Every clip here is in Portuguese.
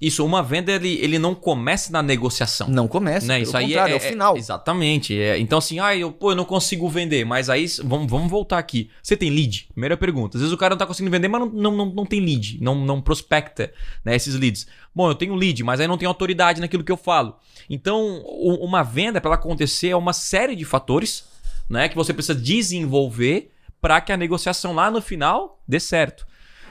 Isso, uma venda ele, ele não começa na negociação. Não começa, né? Isso aí é, é, o final. Exatamente. é. Então, assim, ah, eu, pô, eu não consigo vender, mas aí vamos, vamos voltar aqui. Você tem lead? Primeira pergunta. Às vezes o cara não tá conseguindo vender, mas não, não, não, não tem lead, não, não prospecta né, esses leads. Bom, eu tenho lead, mas aí não tenho autoridade naquilo que eu falo. Então, uma venda, para ela acontecer, é uma série de fatores né, que você precisa desenvolver para que a negociação lá no final dê certo.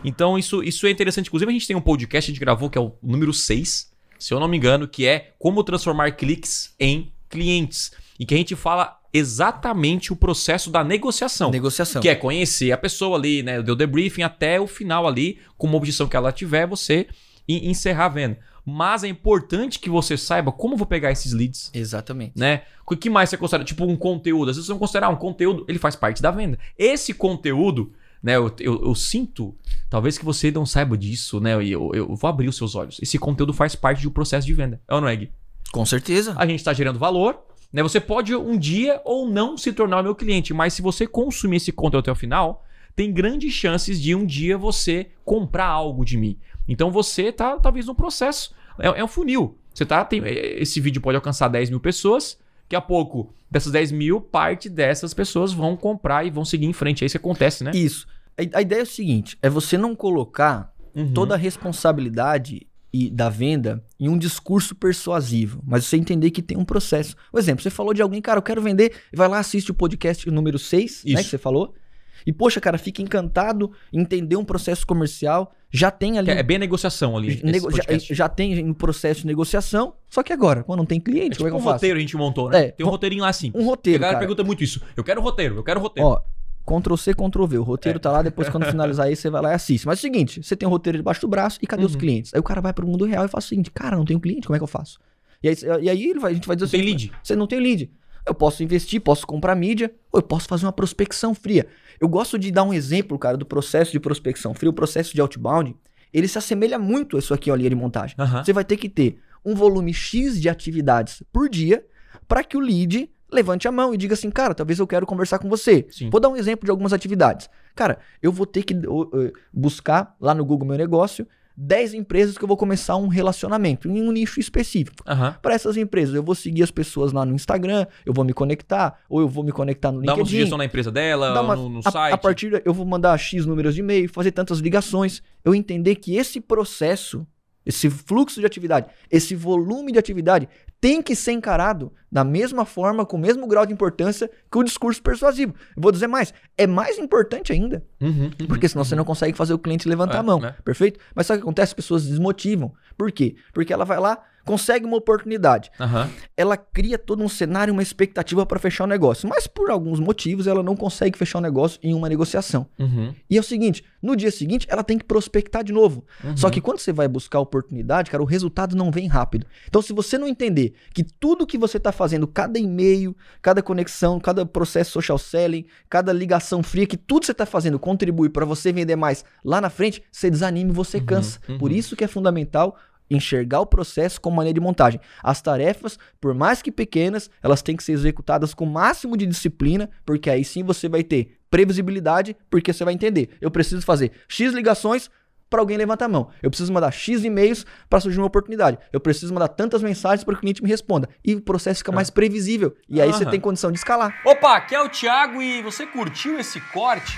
Então, isso, isso é interessante. Inclusive, a gente tem um podcast que a gente gravou, que é o número 6, se eu não me engano, que é como transformar cliques em clientes. E que a gente fala exatamente o processo da negociação. Negociação. Que é conhecer a pessoa ali, né? Deu debriefing até o final ali, com uma objeção que ela tiver, você en- encerrar a venda. Mas é importante que você saiba como eu vou pegar esses leads, Exatamente. né? O que mais você considera? Tipo um conteúdo. Às vezes você não considerar um conteúdo, ele faz parte da venda. Esse conteúdo, né? Eu, eu, eu sinto, talvez que você não saiba disso, né? E eu, eu vou abrir os seus olhos. Esse conteúdo faz parte de um processo de venda. É ou não é, Gui? Com certeza. A gente está gerando valor, né? Você pode um dia ou não se tornar o meu cliente, mas se você consumir esse conteúdo até o final, tem grandes chances de um dia você comprar algo de mim. Então você tá talvez no processo. É, é um funil. Você tá. Tem, é, esse vídeo pode alcançar 10 mil pessoas. Daqui a pouco, dessas 10 mil, parte dessas pessoas vão comprar e vão seguir em frente. É isso que acontece, né? Isso. A, a ideia é o seguinte: é você não colocar Uhum. toda a responsabilidade e da venda em um discurso persuasivo, mas você entender que tem um processo. Por exemplo, você falou de alguém, cara, eu quero vender, vai lá, assiste o podcast número 6, né, que você falou. E, poxa, cara, fica encantado, entender um processo comercial, já tem ali. É bem negociação ali. nego- já, já tem um processo de negociação, só que agora, quando não tem cliente, É tipo como é que um eu faço? roteiro a gente montou, né? É, tem um ro- roteirinho lá assim. Um a roteiro, galera cara. pergunta muito isso. Eu quero roteiro, eu quero roteiro. Ó, Ctrl C, Ctrl V. O roteiro É. tá lá, depois quando finalizar aí, você vai lá e assiste. Mas é o seguinte, você tem o roteiro debaixo do braço e cadê os Uhum. clientes? Aí o cara vai pro mundo real e fala o seguinte, cara, não tenho cliente, como é que eu faço? E aí, e aí vai- a gente vai dizer tem assim, lead. você não tem lead. Eu posso investir, posso comprar mídia, ou eu posso fazer uma prospecção fria. Eu gosto de dar um exemplo, cara, do processo de prospecção fria, o processo de outbound. Ele se assemelha muito a isso aqui, ó, linha de montagem. Aham. Você vai ter que ter um volume X de atividades por dia para que o lead levante a mão e diga assim, cara, talvez eu quero conversar com você. Sim. Vou dar um exemplo de algumas atividades. Cara, eu vou ter que uh, buscar lá no Google Meu Negócio 10 empresas que eu vou começar um relacionamento em um nicho específico. Aham. Para essas empresas, eu vou seguir as pessoas lá no Instagram, eu vou me conectar, ou eu vou me conectar no Dá uma LinkedIn. sugestão na empresa dela, uma- no, no a, site. a partir eu vou mandar X números de e-mail, fazer tantas ligações. Eu entender que esse processo, esse fluxo de atividade, esse volume de atividade tem que ser encarado da mesma forma, com o mesmo grau de importância que o discurso persuasivo. Eu vou dizer mais, é mais importante ainda, Uhum, uhum, porque senão você uhum. não consegue fazer o cliente levantar É, a mão, né? perfeito? Mas sabe o que acontece? As pessoas desmotivam. Por quê? Porque ela vai lá, consegue uma oportunidade Aham. ela cria todo um cenário, uma expectativa para fechar o negócio. Mas por alguns motivos ela não consegue fechar o negócio em uma negociação. Uhum. E é o seguinte, no dia seguinte ela tem que prospectar de novo. Uhum. Só que quando você vai buscar oportunidade, cara, o resultado não vem rápido. Então se você não entender que tudo que você está fazendo, cada e-mail, cada conexão, cada processo social selling, cada ligação fria, que tudo você está fazendo contribui para você vender mais lá na frente, você desanima e você Uhum, cansa. uhum. Por isso que é fundamental enxergar o processo como maneira de montagem. As tarefas, por mais que pequenas, elas têm que ser executadas com o máximo de disciplina, porque aí sim você vai ter previsibilidade, porque você vai entender. Eu preciso fazer X ligações para alguém levantar a mão. Eu preciso mandar X e-mails para surgir uma oportunidade. Eu preciso mandar tantas mensagens para que o cliente me responda. E o processo fica mais previsível. E aí você tem condição de escalar. Opa, aqui é o Thiago e você curtiu esse corte?